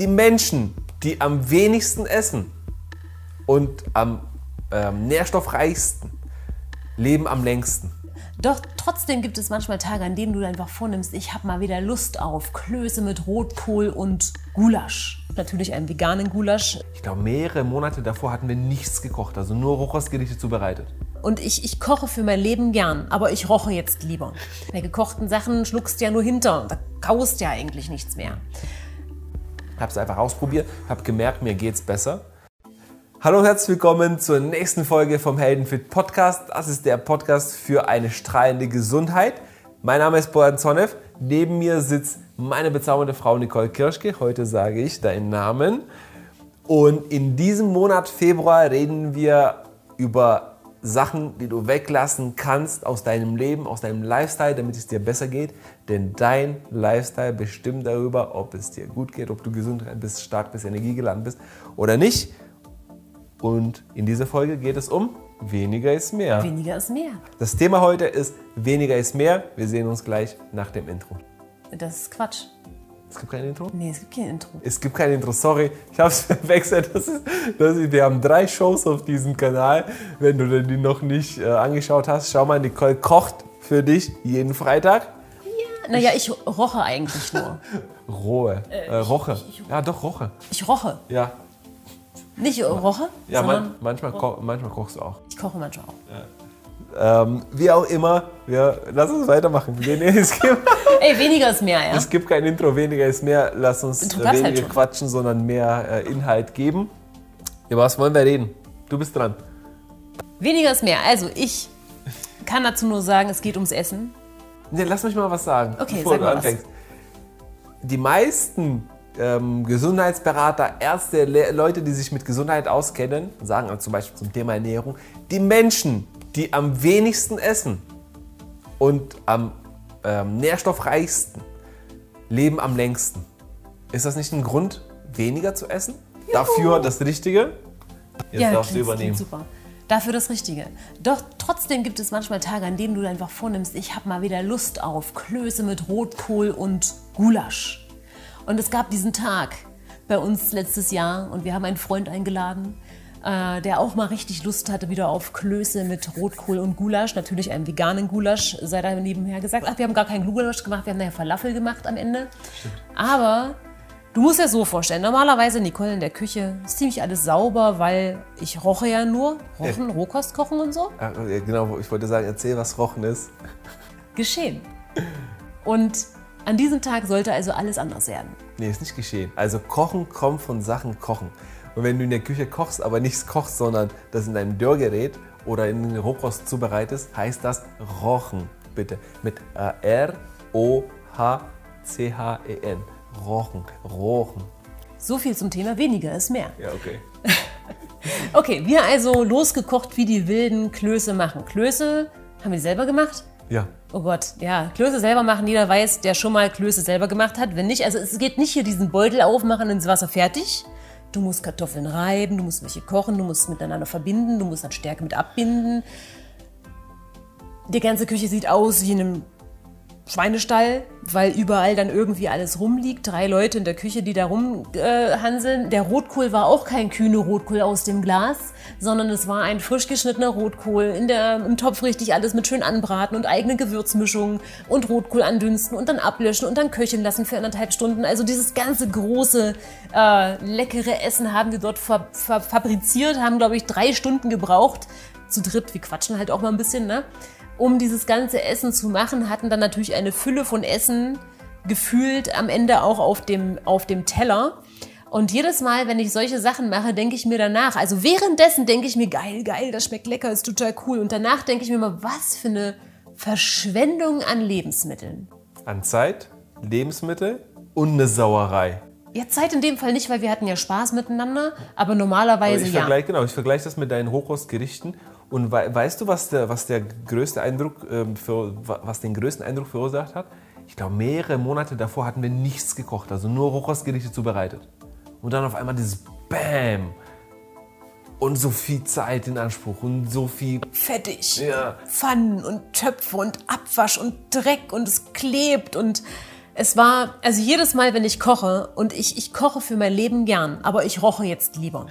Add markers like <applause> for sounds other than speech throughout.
Die Menschen, die am wenigsten essen und am ähm, nährstoffreichsten, leben am längsten. Doch trotzdem gibt es manchmal Tage, an denen du einfach vornimmst, ich habe mal wieder Lust auf Klöße mit Rotkohl und Gulasch. Natürlich einen veganen Gulasch. Ich glaube, mehrere Monate davor hatten wir nichts gekocht, also nur Rochhausgerichte zubereitet. Und ich, ich koche für mein Leben gern, aber ich roche jetzt lieber. Bei gekochten Sachen schluckst du ja nur hinter, da kaust ja eigentlich nichts mehr. Habe es einfach ausprobiert, habe gemerkt, mir geht's besser. Hallo und herzlich willkommen zur nächsten Folge vom Heldenfit Podcast. Das ist der Podcast für eine strahlende Gesundheit. Mein Name ist Bojan Zonev. Neben mir sitzt meine bezaubernde Frau Nicole Kirschke. Heute sage ich deinen Namen. Und in diesem Monat Februar reden wir über Sachen, die du weglassen kannst aus deinem Leben, aus deinem Lifestyle, damit es dir besser geht. Denn dein Lifestyle bestimmt darüber, ob es dir gut geht, ob du gesund bist, stark bist, energiegeladen bist oder nicht. Und in dieser Folge geht es um weniger ist mehr. Weniger ist mehr. Das Thema heute ist weniger ist mehr. Wir sehen uns gleich nach dem Intro. Das ist Quatsch. Es gibt kein Intro? Nee, es gibt kein Intro. Es gibt kein Intro, sorry. Ich habe es <laughs> verwechselt. Das ist, das ist, wir haben drei Shows auf diesem Kanal. Wenn du die noch nicht äh, angeschaut hast, schau mal, Nicole kocht für dich jeden Freitag. Ja, naja, ich roche eigentlich nur. <laughs> Rohe. Äh, Roche. ich- ich- ja, doch, Roche. Ich roche. Ja, Nicht roche, ja man, manchmal, ko manchmal kochst du auch. ich koche manchmal auch. Ähm, wie auch immer, wir, lass uns weitermachen. <laughs> Ey, weniger ist mehr, ja? es gibt kein Intro, weniger ist mehr. Lass uns Intro äh, halt weniger schon. quatschen, sondern mehr äh, Inhalt geben. Über was wollen wir reden? Du bist dran. Weniger ist mehr. Also ich kann dazu nur sagen, es geht ums Essen. Nee, lass mich mal was sagen, Okay, bevor sag du mal was. anfängst. Die meisten ähm, Gesundheitsberater, Ärzte, Le Leute, die sich mit Gesundheit auskennen, sagen also zum Beispiel zum Thema Ernährung, die Menschen, die am wenigsten essen und am ähm, nährstoffreichsten, leben am längsten. Ist das nicht ein Grund, weniger zu essen? Dafür das Richtige? Jetzt darfst du übernehmen. super. Dafür das Richtige. Doch trotzdem gibt es manchmal Tage, an denen du einfach vornimmst, ich habe mal wieder Lust auf Klöße mit Rotkohl und Gulasch. Und es gab diesen Tag bei uns letztes Jahr und wir haben einen Freund eingeladen, äh, der auch mal richtig Lust hatte wieder auf Klöße mit Rotkohl und Gulasch. Natürlich einen veganen Gulasch, sei da nebenher gesagt. Ach, wir haben gar keinen Gulasch gemacht, wir haben nachher Falafel gemacht am Ende. Aber Du musst dir so vorstellen, normalerweise Nicole in der Küche ist ziemlich alles sauber, weil ich roche ja nur. Rochen, Rohkost kochen und so. Ja, Genau, ich wollte sagen, erzähl, was Rochen ist. Geschehen. Und an diesem Tag sollte also alles anders werden. Nee, ist nicht geschehen. Also Kochen kommt von Sachen kochen. Und wenn du in der Küche kochst, aber nichts kochst, sondern das in deinem Dörrgerät oder in den Rohkost zubereitest, heißt das Rochen. Bitte. Mit äh, R-O-H-C-H-E-N. Rochen. Rochen. So viel zum Thema weniger ist mehr. Ja, okay. <laughs> Okay, wir also losgekocht wie die wilden Klöße machen. Klöße haben wir selber gemacht? Ja. Oh Gott, ja, Klöße selber machen, jeder weiß, der schon mal Klöße selber gemacht hat. Wenn nicht, also es geht nicht hier diesen Beutel aufmachen ins Wasser fertig. Du musst Kartoffeln reiben, du musst welche kochen, du musst miteinander verbinden, du musst dann Stärke mit abbinden. Die ganze Küche sieht aus wie in einem Schweinestall, weil überall dann irgendwie alles rumliegt. Drei Leute in der Küche, die da rumhanseln. Der Rotkohl war auch kein kühne Rotkohl aus dem Glas, sondern es war ein frisch geschnittener Rotkohl, in der, im Topf richtig alles mit schön anbraten und eigene Gewürzmischungen und Rotkohl andünsten und dann ablöschen und dann köcheln lassen für anderthalb Stunden. Also dieses ganze große, äh, leckere Essen haben wir dort fa fa fabriziert, haben, glaube ich, drei Stunden gebraucht. Zu dritt, wir quatschen halt auch mal ein bisschen, ne? Um dieses ganze Essen zu machen, hatten dann natürlich eine Fülle von Essen gefühlt am Ende auch auf dem, auf dem Teller. Und jedes Mal, wenn ich solche Sachen mache, denke ich mir danach, also währenddessen denke ich mir, geil, geil, das schmeckt lecker, ist total cool. Und danach denke ich mir mal, was für eine Verschwendung an Lebensmitteln. An Zeit, Lebensmittel und eine Sauerei. Ja, Zeit in dem Fall nicht, weil wir hatten ja Spaß miteinander, aber normalerweise ich ja. vergleiche genau, ich vergleiche das mit deinen Rohkostgerichten und wei weißt du, was der, was der größte Eindruck ähm, für, wa- was den größten Eindruck verursacht hat? Ich glaube, mehrere Monate davor hatten wir nichts gekocht, also nur Rohkostgerichte zubereitet. Und dann auf einmal dieses Bam und so viel Zeit in Anspruch und so viel fettig. Ja. Pfannen und Töpfe und Abwasch und Dreck und es klebt und es war, also jedes Mal, wenn ich koche, und ich, ich koche für mein Leben gern, aber ich roche jetzt lieber.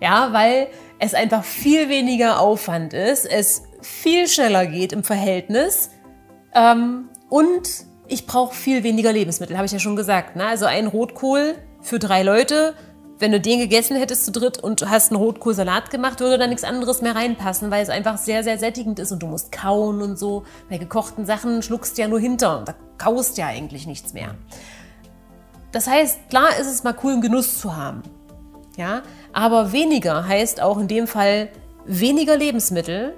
Ja, weil es einfach viel weniger Aufwand ist, es viel schneller geht im Verhältnis ähm, und ich brauche viel weniger Lebensmittel, habe ich ja schon gesagt. Ne? Also ein Rotkohl für drei Leute, wenn du den gegessen hättest zu dritt und hast einen Rotkohlsalat gemacht, würde da nichts anderes mehr reinpassen, weil es einfach sehr, sehr sättigend ist und du musst kauen und so. Bei gekochten Sachen schluckst du ja nur hinter und da kaust ja eigentlich nichts mehr. Das heißt, klar ist es mal cool, einen Genuss zu haben. Ja, aber weniger heißt auch in dem Fall weniger Lebensmittel,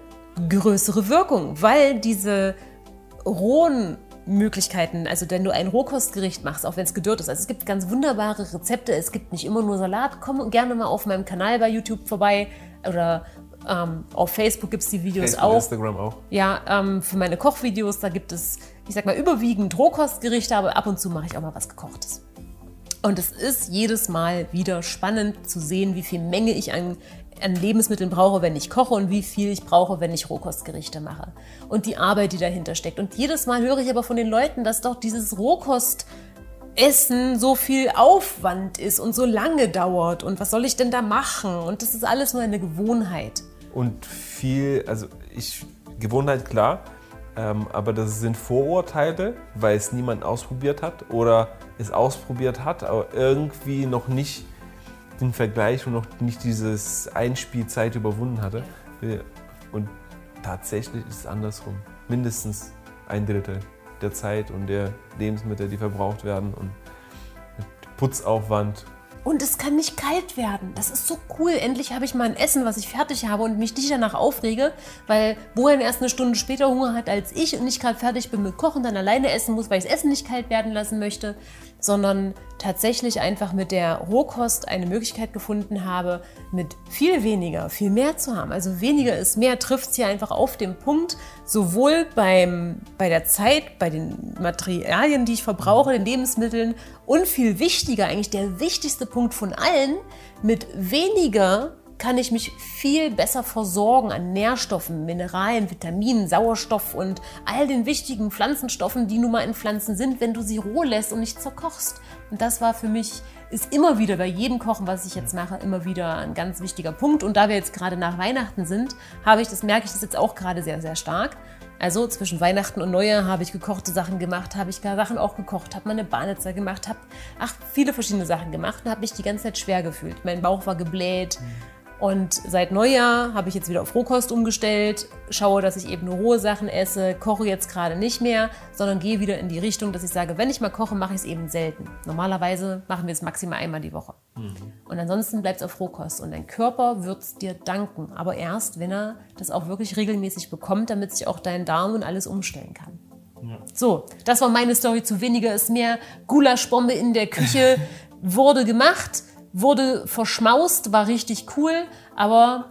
größere Wirkung, weil diese rohen Möglichkeiten, also wenn du ein Rohkostgericht machst, auch wenn es gedörrt ist. Also es gibt ganz wunderbare Rezepte, es gibt nicht immer nur Salat. Komm gerne mal auf meinem Kanal bei YouTube vorbei oder ähm, auf Facebook gibt es die Videos Facebook, auch. Instagram auch. Ja, ähm, für meine Kochvideos, da gibt es, ich sag mal, überwiegend Rohkostgerichte, aber ab und zu mache ich auch mal was Gekochtes. Und es ist jedes Mal wieder spannend zu sehen, wie viel Menge ich an, an Lebensmitteln brauche, wenn ich koche und wie viel ich brauche, wenn ich Rohkostgerichte mache. Und die Arbeit, die dahinter steckt. Und jedes Mal höre ich aber von den Leuten, dass doch dieses Rohkostessen so viel Aufwand ist und so lange dauert. Und was soll ich denn da machen? Und das ist alles nur eine Gewohnheit. Und viel, also ich, Gewohnheit klar, ähm, aber das sind Vorurteile, weil es niemand ausprobiert hat oder es ausprobiert hat, aber irgendwie noch nicht den Vergleich und noch nicht dieses Einspielzeit überwunden hatte. Und tatsächlich ist es andersrum. Mindestens ein Drittel der Zeit und der Lebensmittel, die verbraucht werden und Putzaufwand und es kann nicht kalt werden. Das ist so cool. Endlich habe ich mal ein Essen, was ich fertig habe und mich nicht danach aufrege, weil Bojan erst eine Stunde später Hunger hat als ich und nicht gerade fertig bin mit Kochen, dann alleine essen muss, weil ich das Essen nicht kalt werden lassen möchte, sondern tatsächlich einfach mit der Rohkost eine Möglichkeit gefunden habe, mit viel weniger, viel mehr zu haben. Also weniger ist mehr, trifft es hier einfach auf den Punkt, sowohl beim, bei der Zeit, bei den Materialien, die ich verbrauche, den Lebensmitteln und viel wichtiger, eigentlich der wichtigste Punkt von allen, mit weniger kann ich mich viel besser versorgen an Nährstoffen, Mineralien, Vitaminen, Sauerstoff und all den wichtigen Pflanzenstoffen, die nun mal in Pflanzen sind, wenn du sie roh lässt und nicht zerkochst. Und das war für mich, ist immer wieder bei jedem Kochen, was ich jetzt mache, immer wieder ein ganz wichtiger Punkt. Und da wir jetzt gerade nach Weihnachten sind, habe ich das, merke ich das jetzt auch gerade sehr, sehr stark. Also zwischen Weihnachten und Neujahr habe ich gekochte Sachen gemacht, habe ich gar Sachen auch gekocht, habe meine Bahnetzer gemacht, habe ach, viele verschiedene Sachen gemacht und habe mich die ganze Zeit schwer gefühlt. Mein Bauch war gebläht. Mhm und seit Neujahr habe ich jetzt wieder auf Rohkost umgestellt, schaue, dass ich eben nur rohe Sachen esse, koche jetzt gerade nicht mehr, sondern gehe wieder in die Richtung, dass ich sage, wenn ich mal koche, mache ich es eben selten. Normalerweise machen wir es maximal einmal die Woche. Mhm. Und ansonsten bleibt es auf Rohkost. Und dein Körper wird es dir danken, aber erst, wenn er das auch wirklich regelmäßig bekommt, damit sich auch dein Darm und alles umstellen kann. Ja. So, das war meine Story zu weniger ist mehr. Gulaschbombe in der Küche <laughs> wurde gemacht wurde verschmaust, war richtig cool, aber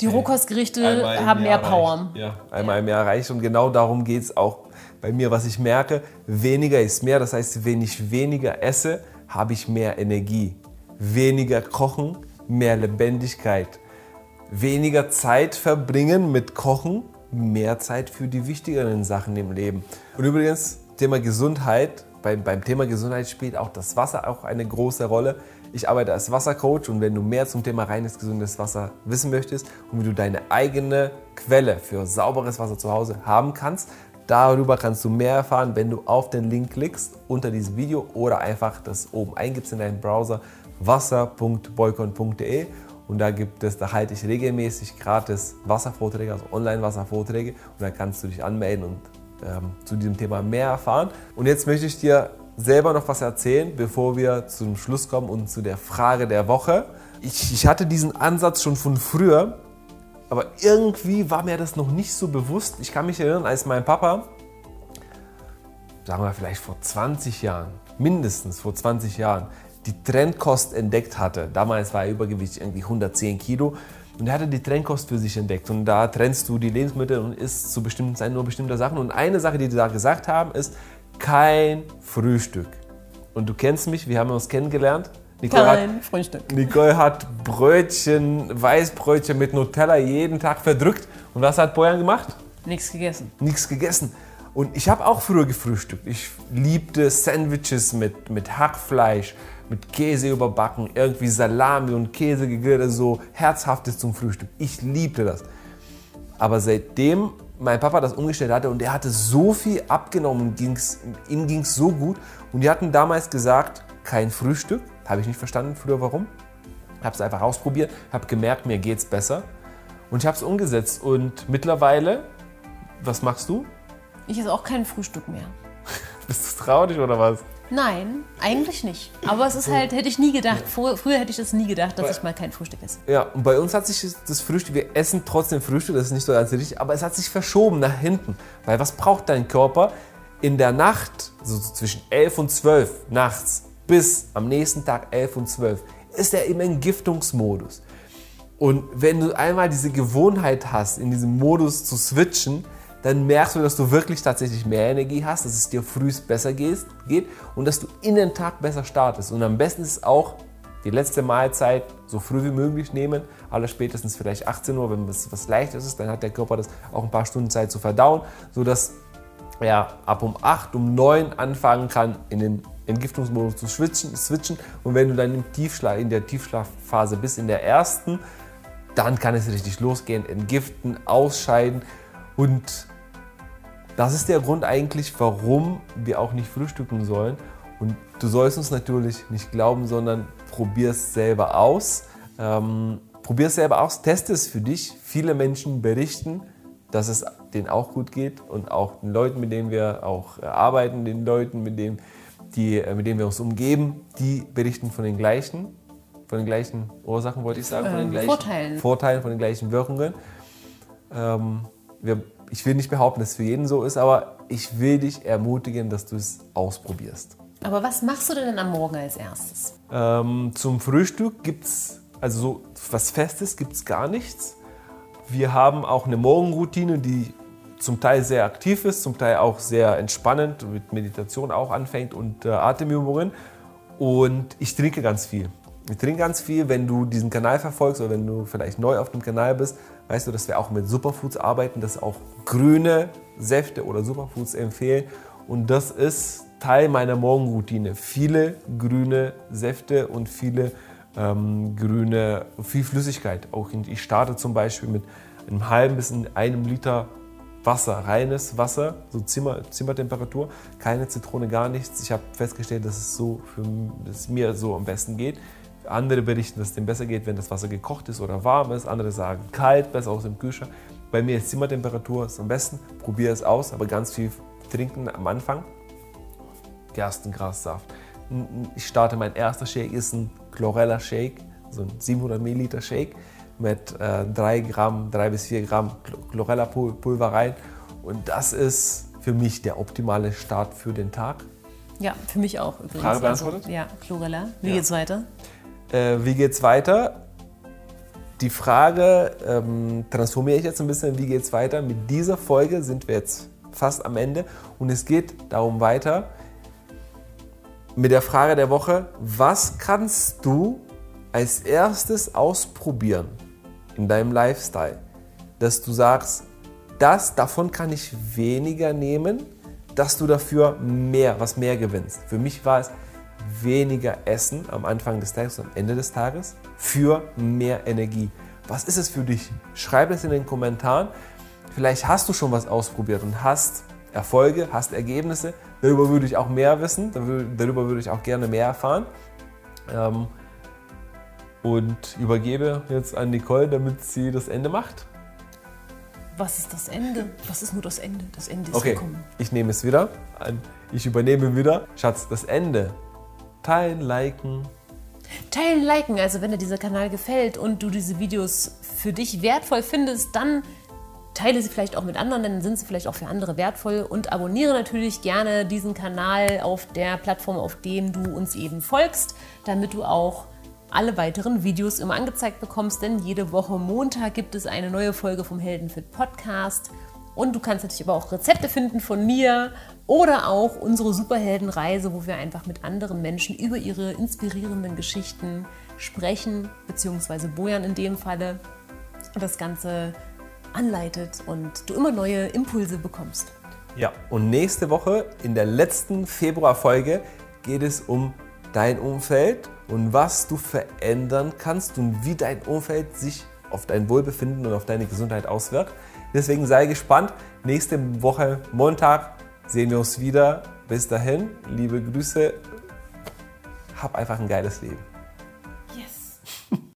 die Rohkostgerichte haben mehr Power. Ja, einmal ja. im Jahr reicht und genau darum geht es auch bei mir, was ich merke. Weniger ist mehr, das heißt, wenn ich weniger esse, habe ich mehr Energie. Weniger kochen, mehr Lebendigkeit. Weniger Zeit verbringen mit Kochen, mehr Zeit für die wichtigeren Sachen im Leben. Und übrigens, Thema Gesundheit, beim, beim Thema Gesundheit spielt auch das Wasser auch eine große Rolle. Ich arbeite als Wassercoach und wenn du mehr zum Thema reines, gesundes Wasser wissen möchtest und wie du deine eigene Quelle für sauberes Wasser zu Hause haben kannst, darüber kannst du mehr erfahren, wenn du auf den Link klickst unter diesem Video oder einfach das oben eingibst in deinen Browser wasser.boykon.de und da gibt es, da halte ich regelmäßig gratis Wasservorträge, also Online-Wasservorträge und da kannst du dich anmelden und ähm, zu diesem Thema mehr erfahren. Und jetzt möchte ich dir selber noch was erzählen, bevor wir zum Schluss kommen und zu der Frage der Woche. Ich, ich hatte diesen Ansatz schon von früher, aber irgendwie war mir das noch nicht so bewusst. Ich kann mich erinnern, als mein Papa, sagen wir vielleicht vor 20 Jahren, mindestens vor 20 Jahren, die Trendkost entdeckt hatte. Damals war er Übergewicht irgendwie 110 Kilo. Und er hatte die Trendkost für sich entdeckt. Und da trennst du die Lebensmittel und isst zu bestimmten Zeiten nur bestimmte Sachen. Und eine Sache, die die da gesagt haben, ist, kein Frühstück. Und du kennst mich, wir haben uns kennengelernt. Nicole kein hat, Frühstück. Nicole hat Brötchen, Weißbrötchen mit Nutella jeden Tag verdrückt. Und was hat Bojan gemacht? Nichts gegessen. Nichts gegessen. Und ich habe auch früher gefrühstückt. Ich liebte Sandwiches mit, mit Hackfleisch, mit Käse überbacken, irgendwie Salami und Käse gegrillt, also so herzhaftes zum Frühstück. Ich liebte das. Aber seitdem mein Papa das umgestellt hatte und er hatte so viel abgenommen, ging's, ihm ging es so gut. Und die hatten damals gesagt, kein Frühstück. Habe ich nicht verstanden früher warum. Habe es einfach ausprobiert, habe gemerkt, mir geht es besser. Und ich habe es umgesetzt. Und mittlerweile, was machst du? Ich esse auch kein Frühstück mehr. <laughs> Bist du traurig oder was? Nein, eigentlich nicht. Aber es ist halt, hätte ich nie gedacht. Früher, früher hätte ich das nie gedacht, dass ich mal kein Frühstück esse. Ja, und bei uns hat sich das Frühstück, wir essen trotzdem Frühstück, das ist nicht so ganz richtig, aber es hat sich verschoben nach hinten. Weil was braucht dein Körper in der Nacht, so zwischen 11 und 12 nachts bis am nächsten Tag 11 und 12, ist er im Entgiftungsmodus. Und wenn du einmal diese Gewohnheit hast, in diesem Modus zu switchen, dann merkst du, dass du wirklich tatsächlich mehr Energie hast, dass es dir frühst besser geht und dass du in den Tag besser startest. Und am besten ist es auch, die letzte Mahlzeit so früh wie möglich nehmen, aller spätestens vielleicht 18 Uhr, wenn es was Leichtes ist, dann hat der Körper das auch ein paar Stunden Zeit zu verdauen, sodass er ab um 8, um 9 anfangen kann, in den Entgiftungsmodus zu switchen, switchen. Und wenn du dann im Tiefschlaf, in der Tiefschlafphase bist, in der ersten, dann kann es richtig losgehen, entgiften, ausscheiden und das ist der Grund eigentlich, warum wir auch nicht frühstücken sollen. Und du sollst uns natürlich nicht glauben, sondern probier es selber aus. Ähm, probier es selber aus, teste es für dich. Viele Menschen berichten, dass es denen auch gut geht und auch den Leuten, mit denen wir auch arbeiten, den Leuten, mit denen, die, äh, mit denen wir uns umgeben, die berichten von den gleichen, von den gleichen Ursachen, wollte ich sagen, von den Ähm, gleichen Vorteilen. Vorteilen, von den gleichen Wirkungen. Ähm, wir, ich will nicht behaupten, dass es für jeden so ist, aber ich will dich ermutigen, dass du es ausprobierst. Aber was machst du denn am Morgen als erstes? Ähm, zum Frühstück gibt es, also so was Festes gibt es gar nichts. Wir haben auch eine Morgenroutine, die zum Teil sehr aktiv ist, zum Teil auch sehr entspannend, mit Meditation auch anfängt und äh, Atemübungen. Und ich trinke ganz viel. Ich trinke ganz viel, wenn du diesen Kanal verfolgst oder wenn du vielleicht neu auf dem Kanal bist, weißt du, dass wir auch mit Superfoods arbeiten, dass auch grüne Säfte oder Superfoods empfehlen. Und das ist Teil meiner Morgenroutine. Viele grüne Säfte und viele ähm, grüne, viel Flüssigkeit. Auch ich starte zum Beispiel mit einem halben bis in einem Liter Wasser, reines Wasser, so Zimmer, Zimmertemperatur, keine Zitrone, gar nichts. Ich habe festgestellt, dass es, so für, dass es mir so am besten geht. Andere berichten, dass es dem besser geht, wenn das Wasser gekocht ist oder warm ist. Andere sagen kalt, besser aus dem Kühlschrank. Bei mir ist Zimmertemperatur ist am besten. Probiere es aus, aber ganz viel trinken am Anfang. Gerstengrassaft. Ich starte, mein erster Shake ist ein Chlorella Shake, so ein 700 Milliliter Shake mit äh, 3 Gramm, 3 bis 4 Gramm Chlorella Pulver rein. Und das ist für mich der optimale Start für den Tag. Ja, für mich auch übrigens. Frage beantwortet? Also, ja, Chlorella. Wie Ja. geht's weiter? Äh, wie geht's weiter? Die Frage ähm, transformiere ich jetzt ein bisschen. Wie geht's weiter? Mit dieser Folge sind wir jetzt fast am Ende und es geht darum weiter mit der Frage der Woche: Was kannst du als erstes ausprobieren in deinem Lifestyle, dass du sagst, das davon kann ich weniger nehmen, dass du dafür mehr, was mehr gewinnst. Für mich war es weniger Essen am Anfang des Tages und am Ende des Tages für mehr Energie. Was ist es für dich? Schreib es in den Kommentaren. Vielleicht hast du schon was ausprobiert und hast Erfolge, hast Ergebnisse. Darüber würde ich auch mehr wissen, darüber würde ich auch gerne mehr erfahren. Ähm, und übergebe jetzt an Nicole, damit sie das Ende macht. Was ist das Ende? Was ist nur das Ende? Das Ende ist Okay, gekommen. ich nehme es wieder. an. Ich übernehme wieder. Schatz, das Ende. Teilen, liken. Teilen, liken. Also wenn dir dieser Kanal gefällt und du diese Videos für dich wertvoll findest, dann teile sie vielleicht auch mit anderen, dann sind sie vielleicht auch für andere wertvoll und abonniere natürlich gerne diesen Kanal auf der Plattform, auf dem du uns eben folgst, damit du auch alle weiteren Videos immer angezeigt bekommst, denn jede Woche Montag gibt es eine neue Folge vom Heldenfit Podcast. Und du kannst natürlich aber auch Rezepte finden von mir oder auch unsere Superheldenreise, wo wir einfach mit anderen Menschen über ihre inspirierenden Geschichten sprechen, beziehungsweise Bojan in dem Falle das Ganze anleitet und du immer neue Impulse bekommst. Ja, und nächste Woche in der letzten Februarfolge geht es um dein Umfeld und was du verändern kannst und wie dein Umfeld sich auf dein Wohlbefinden und auf deine Gesundheit auswirkt. Deswegen sei gespannt. Nächste Woche Montag sehen wir uns wieder. Bis dahin, liebe Grüße. Hab einfach ein geiles Leben.